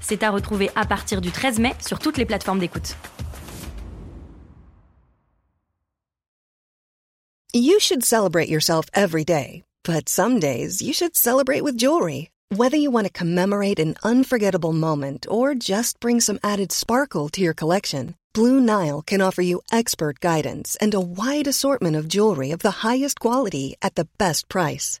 C'est à retrouver à partir du 13 mai sur toutes les plateformes d'écoute. You should celebrate yourself every day, but some days you should celebrate with jewelry. Whether you want to commemorate an unforgettable moment or just bring some added sparkle to your collection, Blue Nile can offer you expert guidance and a wide assortment of jewelry of the highest quality at the best price.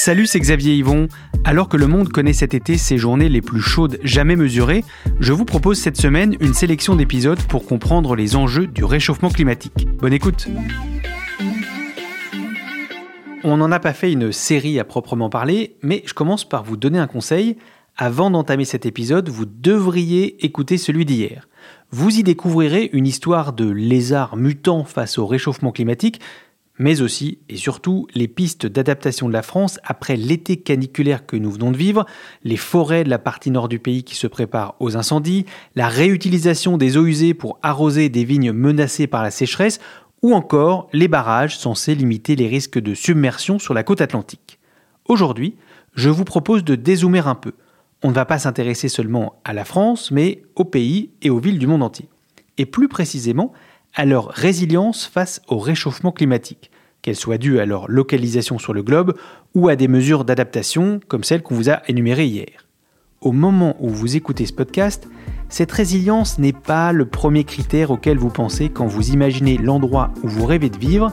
Salut, c'est Xavier Yvon. Alors que le monde connaît cet été ses journées les plus chaudes jamais mesurées, je vous propose cette semaine une sélection d'épisodes pour comprendre les enjeux du réchauffement climatique. Bonne écoute On n'en a pas fait une série à proprement parler, mais je commence par vous donner un conseil. Avant d'entamer cet épisode, vous devriez écouter celui d'hier. Vous y découvrirez une histoire de lézard mutant face au réchauffement climatique, mais aussi et surtout les pistes d'adaptation de la France après l'été caniculaire que nous venons de vivre, les forêts de la partie nord du pays qui se préparent aux incendies, la réutilisation des eaux usées pour arroser des vignes menacées par la sécheresse, ou encore les barrages censés limiter les risques de submersion sur la côte atlantique. Aujourd'hui, je vous propose de dézoomer un peu. On ne va pas s'intéresser seulement à la France, mais aux pays et aux villes du monde entier. Et plus précisément, à leur résilience face au réchauffement climatique, qu'elle soit due à leur localisation sur le globe ou à des mesures d'adaptation comme celles qu'on vous a énumérées hier. Au moment où vous écoutez ce podcast, cette résilience n'est pas le premier critère auquel vous pensez quand vous imaginez l'endroit où vous rêvez de vivre,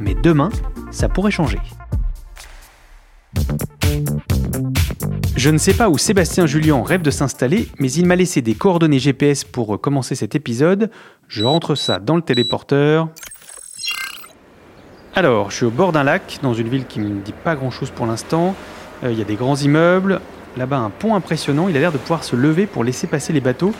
mais demain, ça pourrait changer. Je ne sais pas où Sébastien Julien rêve de s'installer, mais il m'a laissé des coordonnées GPS pour commencer cet épisode. Je rentre ça dans le téléporteur. Alors, je suis au bord d'un lac, dans une ville qui ne me dit pas grand-chose pour l'instant. Euh, il y a des grands immeubles. Là-bas, un pont impressionnant. Il a l'air de pouvoir se lever pour laisser passer les bateaux.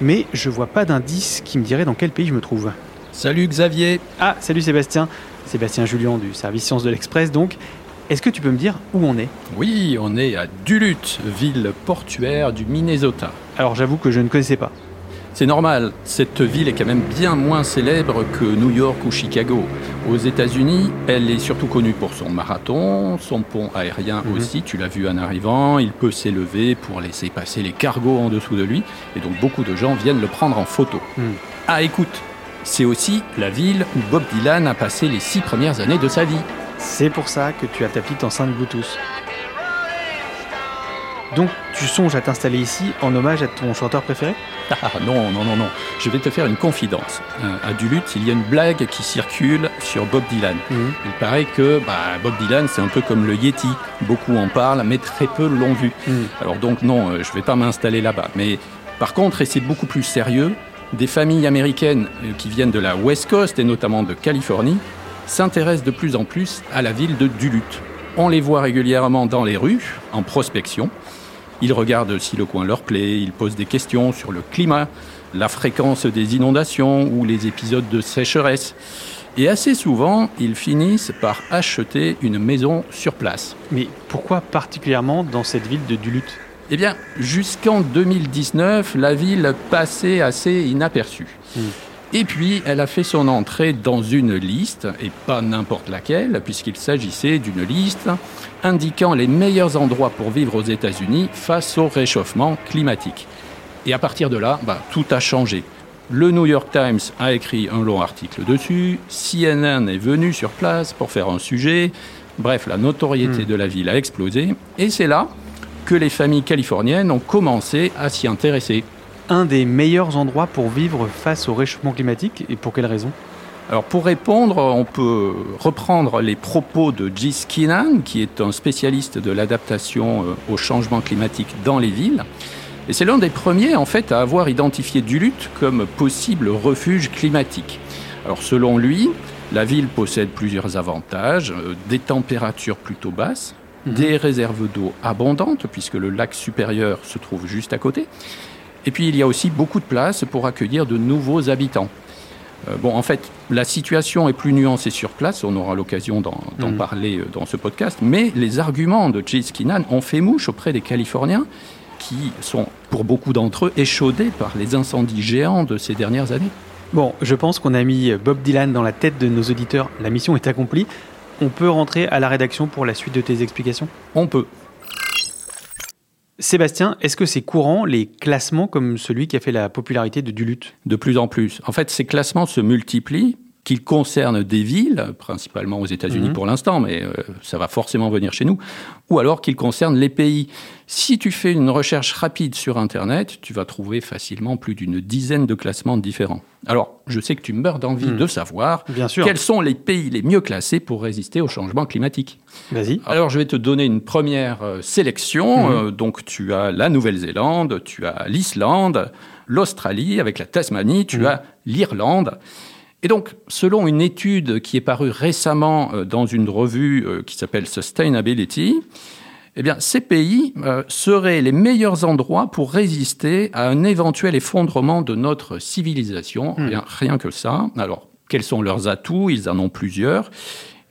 Mais je vois pas d'indice qui me dirait dans quel pays je me trouve. Salut Xavier Ah, salut Sébastien. Sébastien Julien du service Sciences de l'Express, donc. Est-ce que tu peux me dire où on est? Oui, on est à Duluth, ville portuaire du Minnesota. Alors j'avoue que je ne connaissais pas. C'est normal, cette ville est quand même bien moins célèbre que New York ou Chicago. Aux États-Unis, elle est surtout connue pour son marathon, son pont aérien Mhm. aussi, tu l'as vu en arrivant, il peut s'élever pour laisser passer les cargos en dessous de lui, et donc beaucoup de gens viennent le prendre en photo. Mhm. Ah écoute, c'est aussi la ville où Bob Dylan a passé les six premières années de sa vie. C'est pour ça que tu as ta petite enceinte Bluetooth. Donc tu songes à t'installer ici en hommage à ton chanteur préféré? Ah non, non, non, non. Je vais te faire une confidence. Euh, à Duluth, il y a une blague qui circule sur Bob Dylan. Il paraît que bah, Bob Dylan, c'est un peu comme le Yeti. Beaucoup en parlent, mais très peu l'ont vu. Mhm. Alors donc non, euh, je vais pas m'installer là-bas. Mais par contre, et c'est beaucoup plus sérieux, des familles américaines euh, qui viennent de la West Coast et notamment de Californie s'intéressent de plus en plus à la ville de Duluth. On les voit régulièrement dans les rues, en prospection. Ils regardent si le coin leur plaît, ils posent des questions sur le climat, la fréquence des inondations ou les épisodes de sécheresse. Et assez souvent, ils finissent par acheter une maison sur place. Mais pourquoi particulièrement dans cette ville de Duluth? Eh bien, jusqu'en 2019, la ville passait assez inaperçue. Mm. Et puis, elle a fait son entrée dans une liste, et pas n'importe laquelle, puisqu'il s'agissait d'une liste indiquant les meilleurs endroits pour vivre aux États-Unis face au réchauffement climatique. Et à partir de là, bah, tout a changé. Le New York Times a écrit un long article dessus, CNN est venu sur place pour faire un sujet, bref, la notoriété Hmm. de la ville a explosé, et c'est là que les familles californiennes ont commencé à s'y intéresser. Un des meilleurs endroits pour vivre face au réchauffement climatique et pour quelle raison? Alors pour répondre, on peut reprendre les propos de J. Skinnan, qui est un spécialiste de l'adaptation euh, au changement climatique dans les villes. Et c'est l'un des premiers en fait à avoir identifié Duluth comme possible refuge climatique. Alors selon lui, la ville possède plusieurs avantages, euh, des températures plutôt basses, mhm. des réserves d'eau abondantes, puisque le lac supérieur se trouve juste à côté, et puis il y a aussi beaucoup de place pour accueillir de nouveaux habitants. Euh, bon, en fait, la situation est plus nuancée sur place, on aura l'occasion d'en mhm. parler euh, dans ce podcast, mais les arguments de Chase Keenan ont fait mouche auprès des Californiens qui sont, pour beaucoup d'entre eux, échaudés par les incendies géants de ces dernières années. Bon, je pense qu'on a mis Bob Dylan dans la tête de nos auditeurs. La mission est accomplie. On peut rentrer à la rédaction pour la suite de tes explications? On peut. Sébastien, est-ce que c'est courant les classements comme celui qui a fait la popularité de Duluth? De plus en plus. En fait, ces classements se multiplient qu'il concerne des villes, principalement aux États-Unis mhm. pour l'instant, mais euh, ça va forcément venir chez nous, ou alors qu'il concerne les pays. Si tu fais une recherche rapide sur Internet, tu vas trouver facilement plus d'une dizaine de classements différents. Alors, je sais que tu meurs d'envie mhm. de savoir quels sont les pays les mieux classés pour résister au changement climatique. Vas-y. Alors, je vais te donner une première euh, sélection. Mhm. Euh, donc, tu as la Nouvelle-Zélande, tu as l'Islande, l'Australie, avec la Tasmanie, tu as l'Irlande. Et donc, selon une étude qui est parue récemment euh, dans une revue euh, qui s'appelle Sustainability, eh bien, ces pays euh, seraient les meilleurs endroits pour résister à un éventuel effondrement de notre civilisation. Hmm. rien que ça. Alors, quels sont leurs atouts? Ils en ont plusieurs.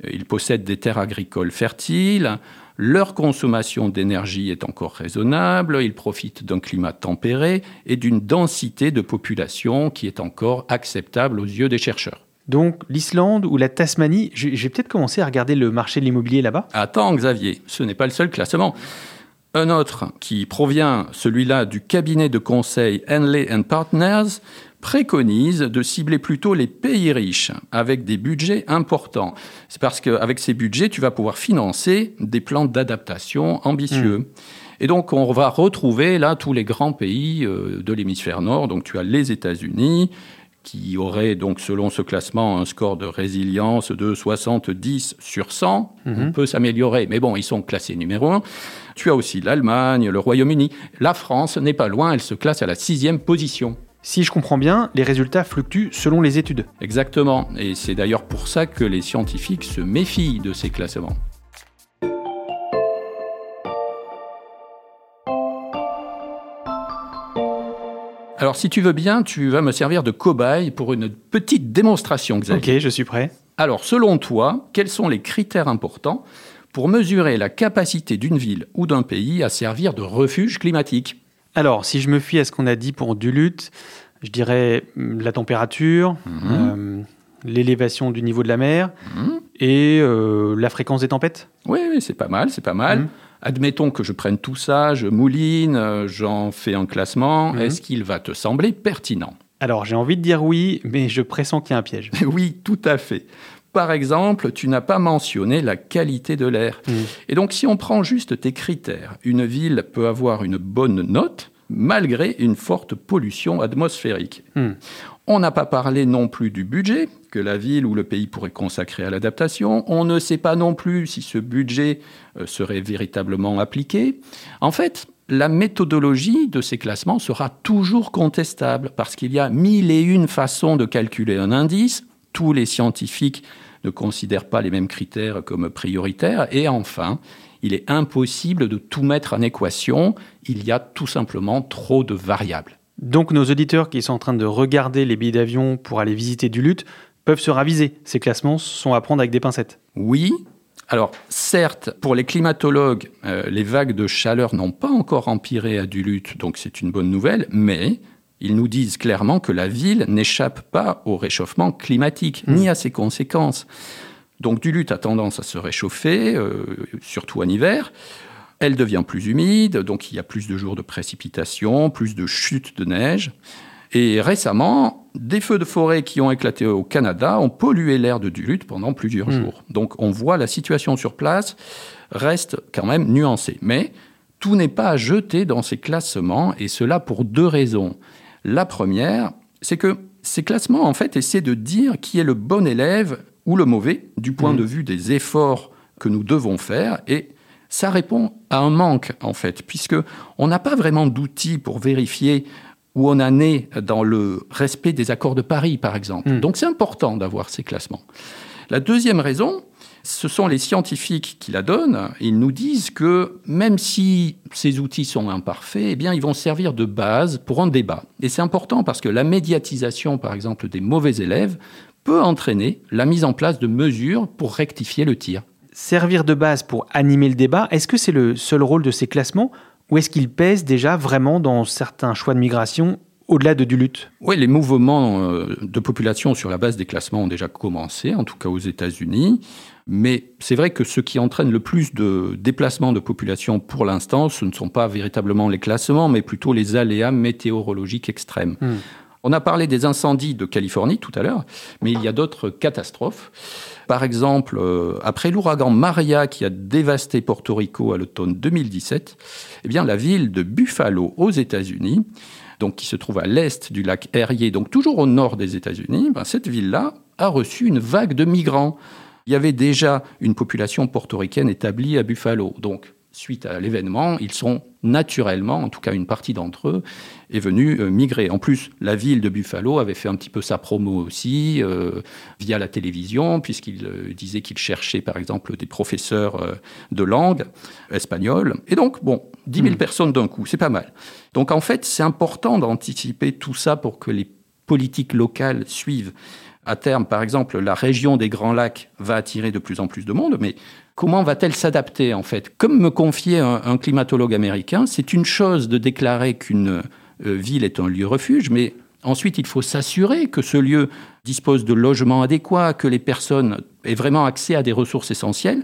Ils possèdent des terres agricoles fertiles, leur consommation d'énergie est encore raisonnable, ils profitent d'un climat tempéré et d'une densité de population qui est encore acceptable aux yeux des chercheurs. Donc l'Islande ou la Tasmanie, j'ai peut-être commencé à regarder le marché de l'immobilier là-bas Attends Xavier, ce n'est pas le seul classement. Un autre qui provient, celui-là, du cabinet de conseil Henley Partners, préconise de cibler plutôt les pays riches avec des budgets importants. C'est parce qu'avec ces budgets, tu vas pouvoir financer des plans d'adaptation ambitieux. Hmm. Et donc, on va retrouver là tous les grands pays euh, de l'hémisphère nord. Donc, tu as les États-Unis, qui auraient donc, selon ce classement, un score de résilience de 70 sur 100. Hmm. On peut s'améliorer, mais bon, ils sont classés numéro 1. Tu as aussi l'Allemagne, le Royaume-Uni. La France n'est pas loin, elle se classe à la sixième position. Si je comprends bien, les résultats fluctuent selon les études. Exactement, et c'est d'ailleurs pour ça que les scientifiques se méfient de ces classements. Alors si tu veux bien, tu vas me servir de cobaye pour une petite démonstration, Xavier. Ok, je suis prêt. Alors selon toi, quels sont les critères importants pour mesurer la capacité d'une ville ou d'un pays à servir de refuge climatique? Alors, si je me fie à ce qu'on a dit pour Duluth, je dirais hum, la température, mhm. euh, l'élévation du niveau de la mer mhm. et euh, la fréquence des tempêtes. Oui, oui c'est pas mal, c'est pas mal. Mhm. Admettons que je prenne tout ça, je mouline, euh, j'en fais un classement. Est-ce qu'il va te sembler pertinent? Alors, j'ai envie de dire oui, mais je pressens qu'il y a un piège. oui, tout à fait. Par exemple, tu n'as pas mentionné la qualité de l'air. Mm. Et donc, si on prend juste tes critères, une ville peut avoir une bonne note malgré une forte pollution atmosphérique. Mm. On n'a pas parlé non plus du budget que la ville ou le pays pourrait consacrer à l'adaptation. On ne sait pas non plus si ce budget euh, serait véritablement appliqué. En fait, la méthodologie de ces classements sera toujours contestable parce qu'il y a mille et une façons de calculer un indice. Tous les scientifiques ne considèrent pas les mêmes critères comme prioritaires. Et enfin, il est impossible de tout mettre en équation. Il y a tout simplement trop de variables. Donc nos auditeurs qui sont en train de regarder les billets d'avion pour aller visiter Duluth peuvent se raviser. Ces classements sont à prendre avec des pincettes. Oui. Alors certes, pour les climatologues, euh, les vagues de chaleur n'ont pas encore empiré à Duluth, donc c'est une bonne nouvelle, mais ils nous disent clairement que la ville n'échappe pas au réchauffement climatique, hmm. ni à ses conséquences. Donc Duluth a tendance à se réchauffer, euh, surtout en hiver. Elle devient plus humide, donc il y a plus de jours de précipitations, plus de chutes de neige. Et récemment, des feux de forêt qui ont éclaté au Canada ont pollué l'air de Duluth pendant plusieurs hmm. jours. Donc on voit la situation sur place reste quand même nuancée. Mais tout n'est pas à jeter dans ces classements, et cela pour deux raisons. La première, c'est que Ces classements, en fait, essaient de dire qui est le bon élève ou le mauvais du point Mmh. de vue des efforts que nous devons faire et ça répond à un manque en fait puisque on n'a pas vraiment d'outils pour vérifier où on en est dans le respect des accords de Paris par exemple. Mm. Donc c'est important d'avoir ces classements. La deuxième raison, ce sont les scientifiques qui la donnent. Ils nous disent que même si ces outils sont imparfaits, eh bien, ils vont servir de base pour un débat. Et c'est important parce que la médiatisation, par exemple, des mauvais élèves peut entraîner la mise en place de mesures pour rectifier le tir. Servir de base pour animer le débat, est-ce que c'est le seul rôle de ces classements ou est-ce qu'ils pèsent déjà vraiment dans certains choix de migration au-delà de du lutte? Oui, les mouvements euh, de population sur la base des classements ont déjà commencé, en tout cas aux États-Unis. Mais c'est vrai que ce qui entraîne le plus de déplacements de population pour l'instant, ce ne sont pas véritablement les classements, mais plutôt les aléas météorologiques extrêmes. Hmm. On a parlé des incendies de Californie tout à l'heure, mais il y a d'autres catastrophes. Par exemple, euh, après l'ouragan Maria qui a dévasté Porto Rico à l'automne 2017, eh bien, la ville de Buffalo aux États-Unis, donc qui se trouve à l'est du lac Erie, donc toujours au nord des États-Unis, ben, cette ville-là a reçu une vague de migrants. Il y avait déjà une population portoricaine établie à Buffalo. Donc, suite à l'événement, ils sont naturellement, en tout cas une partie d'entre eux, est venue euh, migrer. En plus, la ville de Buffalo avait fait un petit peu sa promo aussi euh, via la télévision, puisqu'il euh, disait qu'il cherchait par exemple des professeurs euh, de langue espagnole. Et donc, bon, 10 000 Mm. personnes d'un coup, c'est pas mal. Donc en fait, c'est important d'anticiper tout ça pour que les politiques locales suivent. À terme, par exemple, la région des Grands Lacs va attirer de plus en plus de monde, mais comment va-t-elle s'adapter en fait? Comme me confiait un, climatologue américain, c'est une chose de déclarer qu'une euh, ville est un lieu refuge, mais ensuite il faut s'assurer que ce lieu dispose de logements adéquats, que les personnes aient vraiment accès à des ressources essentielles,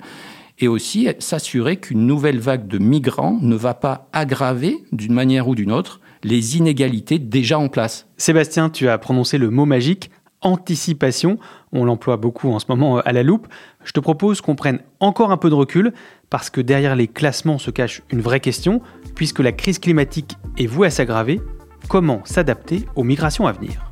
et aussi s'assurer qu'une nouvelle vague de migrants ne va pas aggraver d'une manière ou d'une autre les inégalités déjà en place. Sébastien, tu as prononcé le mot magique anticipation. On l'emploie beaucoup en ce moment euh, à la loupe. Je te propose qu'on prenne encore un peu de recul parce que derrière les classements se cache une vraie question puisque la crise climatique est vouée à s'aggraver. Comment s'adapter aux migrations à venir?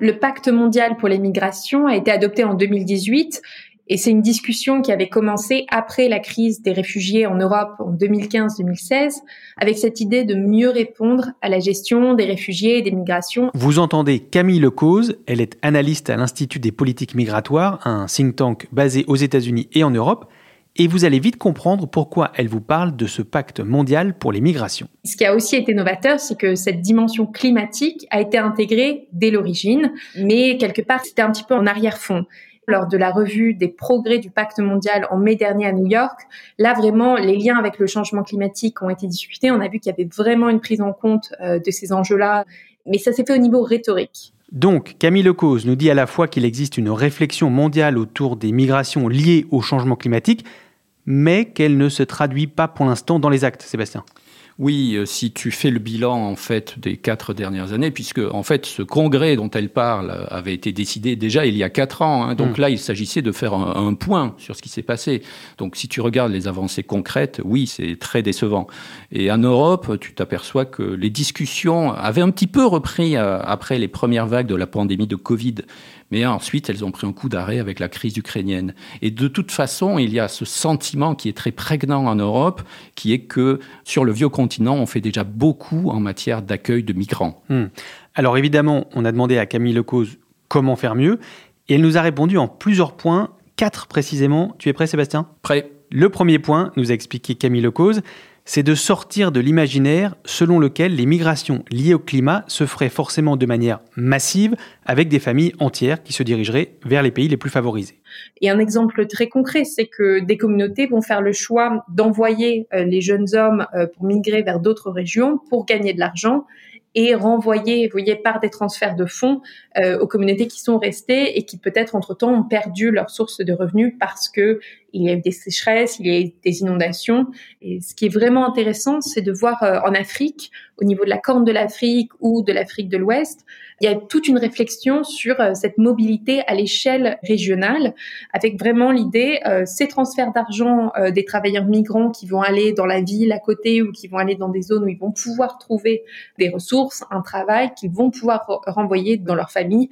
Le pacte mondial pour les migrations a été adopté en 2018 et c'est une discussion qui avait commencé après la crise des réfugiés en Europe en 2015-2016 avec cette idée de mieux répondre à la gestion des réfugiés et des migrations. Vous entendez Camille Lecause, elle est analyste à l'Institut des politiques migratoires, un think tank basé aux États-Unis et en Europe, et vous allez vite comprendre pourquoi elle vous parle de ce pacte mondial pour les migrations. Ce qui a aussi été novateur, c'est que cette dimension climatique a été intégrée dès l'origine, mais quelque part c'était un petit peu en arrière-fond lors de la revue des progrès du pacte mondial en mai dernier à New York. Là, vraiment, les liens avec le changement climatique ont été discutés. On a vu qu'il y avait vraiment une prise en compte euh, de ces enjeux-là, mais ça s'est fait au niveau rhétorique. Donc, Camille Lecause nous dit à la fois qu'il existe une réflexion mondiale autour des migrations liées au changement climatique, mais qu'elle ne se traduit pas pour l'instant dans les actes, Sébastien. Oui, euh, si tu fais le bilan en fait des quatre dernières années, puisque en fait ce congrès dont elle parle avait été décidé déjà il y a quatre ans, hein, donc Mm. là il s'agissait de faire un, un point sur ce qui s'est passé. Donc si tu regardes les avancées concrètes, oui c'est très décevant. Et en Europe, tu t'aperçois que les discussions avaient un petit peu repris euh, après les premières vagues de la pandémie de Covid. Mais ensuite, elles ont pris un coup d'arrêt avec la crise ukrainienne. Et de toute façon, il y a ce sentiment qui est très prégnant en Europe, qui est que sur le vieux continent, on fait déjà beaucoup en matière d'accueil de migrants. Hmm. Alors évidemment, on a demandé à Camille Lecause comment faire mieux, et elle nous a répondu en plusieurs points, quatre précisément. Tu es prêt Sébastien? Prêt Le premier point, nous a expliqué Camille Lecause, c'est de sortir de l'imaginaire selon lequel les migrations liées au climat se feraient forcément de manière massive avec des familles entières qui se dirigeraient vers les pays les plus favorisés. Et un exemple très concret, c'est que des communautés vont faire le choix d'envoyer euh, les jeunes hommes euh, pour migrer vers d'autres régions pour gagner de l'argent et renvoyer, voyez, par des transferts de fonds euh, aux communautés qui sont restées et qui peut-être entre-temps ont perdu leur source de revenus parce que il y a eu des sécheresses, il y a eu des inondations. Et ce qui est vraiment intéressant, c'est de voir euh, en Afrique, au niveau de la Corne de l'Afrique ou de l'Afrique de l'Ouest, il y a toute une réflexion sur euh, cette mobilité à l'échelle régionale, avec vraiment l'idée, euh, ces transferts d'argent euh, des travailleurs migrants qui vont aller dans la ville à côté ou qui vont aller dans des zones où ils vont pouvoir trouver des ressources, un travail qu'ils vont pouvoir renvoyer dans leur famille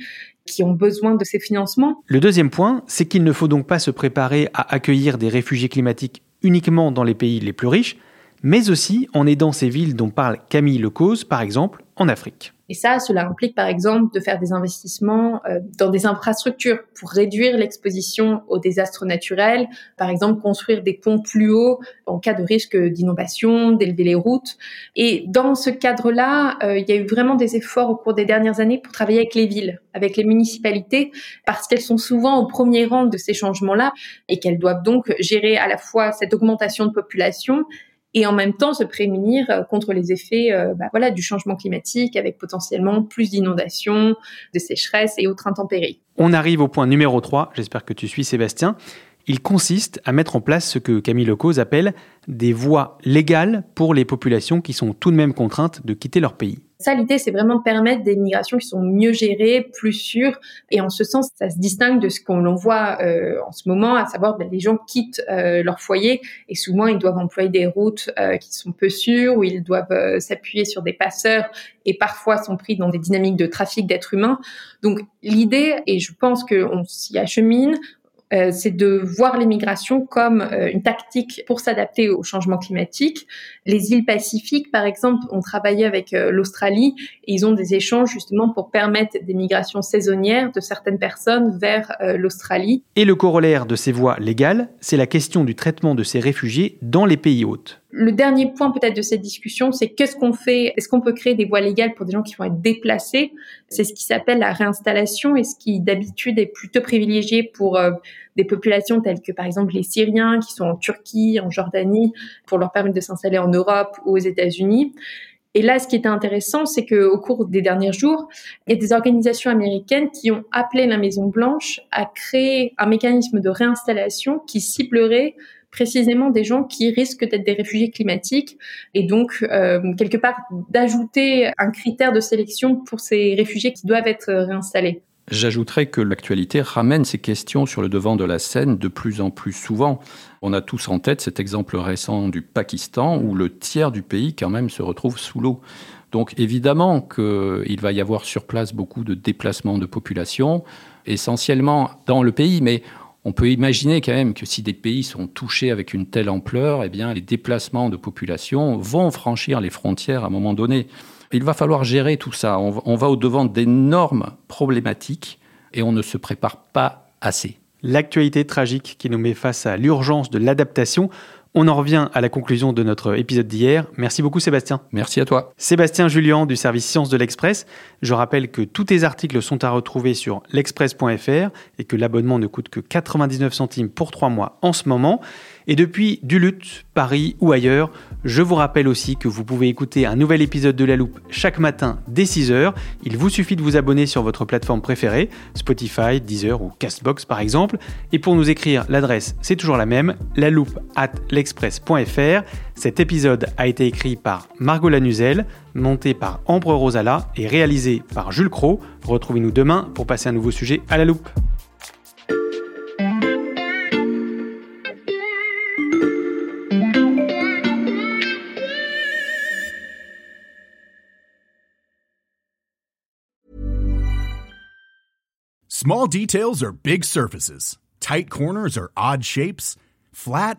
qui ont besoin de ces financements. Le deuxième point, c'est qu'il ne faut donc pas se préparer à accueillir des réfugiés climatiques uniquement dans les pays les plus riches, mais aussi en aidant ces villes dont parle Camille Lecause, par exemple, en Afrique. Et ça, cela implique par exemple de faire des investissements euh, dans des infrastructures pour réduire l'exposition aux désastres naturels, par exemple construire des ponts plus hauts en cas de risque d'inondation, d'élever les routes. Et dans ce cadre-là, euh, il y a eu vraiment des efforts au cours des dernières années pour travailler avec les villes, avec les municipalités, parce qu'elles sont souvent au premier rang de ces changements-là et qu'elles doivent donc gérer à la fois cette augmentation de population et en même temps se prémunir euh, contre les effets euh, bah, du changement climatique avec potentiellement plus d'inondations, de sécheresses et autres intempéries. On arrive au point numéro 3, j'espère que tu suis Sébastien. Il consiste à mettre en place ce que Camille Lecause appelle des voies légales pour les populations qui sont tout de même contraintes de quitter leur pays. Ça, l'idée, c'est vraiment de permettre des migrations qui sont mieux gérées, plus sûres. Et en ce sens, ça se distingue de ce qu'on voit euh, en ce moment, à savoir ben, les gens quittent euh, leur foyer et souvent ils doivent employer des routes euh, qui sont peu sûres, ou ils doivent euh, s'appuyer sur des passeurs et parfois sont pris dans des dynamiques de trafic d'êtres humains. Donc l'idée, et je pense qu'on s'y achemine, euh, c'est de voir l'immigration comme euh, une tactique pour s'adapter au changement climatique. Les îles Pacifiques, par exemple, ont travaillé avec euh, l'Australie et ils ont des échanges justement pour permettre des migrations saisonnières de certaines personnes vers l'Australie. Et le corollaire de ces voies légales, c'est la question du traitement de ces réfugiés dans les pays hôtes. Le dernier point peut-être de cette discussion, c'est qu'est-ce qu'on fait Est-ce qu'on peut créer des voies légales pour des gens qui vont être déplacés? C'est ce qui s'appelle la réinstallation et ce qui d'habitude est plutôt privilégié pour euh, des populations telles que par exemple les Syriens qui sont en Turquie, en Jordanie, pour leur permettre de s'installer en Europe ou aux États-Unis. Et là, ce qui était intéressant, c'est qu'au cours des derniers jours, il y a des organisations américaines qui ont appelé la Maison Blanche à créer un mécanisme de réinstallation qui ciblerait précisément des gens qui risquent d'être des réfugiés climatiques et donc euh, quelque part d'ajouter un critère de sélection pour ces réfugiés qui doivent être réinstallés. J'ajouterais que l'actualité ramène ces questions sur le devant de la scène de plus en plus souvent. On a tous en tête cet exemple récent du Pakistan où le tiers du pays quand même se retrouve sous l'eau. Donc évidemment qu'il va y avoir sur place beaucoup de déplacements de population, essentiellement dans le pays, mais on peut imaginer quand même que si des pays sont touchés avec une telle ampleur, eh bien, les déplacements de population vont franchir les frontières à un moment donné. Il va falloir gérer tout ça. On va au-devant d'énormes problématiques et on ne se prépare pas assez. L'actualité tragique qui nous met face à l'urgence de l'adaptation on en revient à la conclusion de notre épisode d'hier. Merci beaucoup Sébastien. Merci à toi. Sébastien Julien du service Sciences de l'Express. Je rappelle que tous tes articles sont à retrouver sur l'express.fr et que l'abonnement ne coûte que 99 centimes pour trois mois en ce moment. Et depuis Duluth, Paris ou ailleurs, je vous rappelle aussi que vous pouvez écouter un nouvel épisode de La Loupe chaque matin dès 6h. Il vous suffit de vous abonner sur votre plateforme préférée, Spotify, Deezer ou Castbox par exemple. Et pour nous écrire, l'adresse c'est toujours la même, la loupe at l'express.fr. Cet épisode a été écrit par Margot Lanuzel, monté par Ambre Rosala et réalisé par Jules Cro. Retrouvez-nous demain pour passer un nouveau sujet à la loupe. Small details are big surfaces. Tight corners are odd shapes. Flat,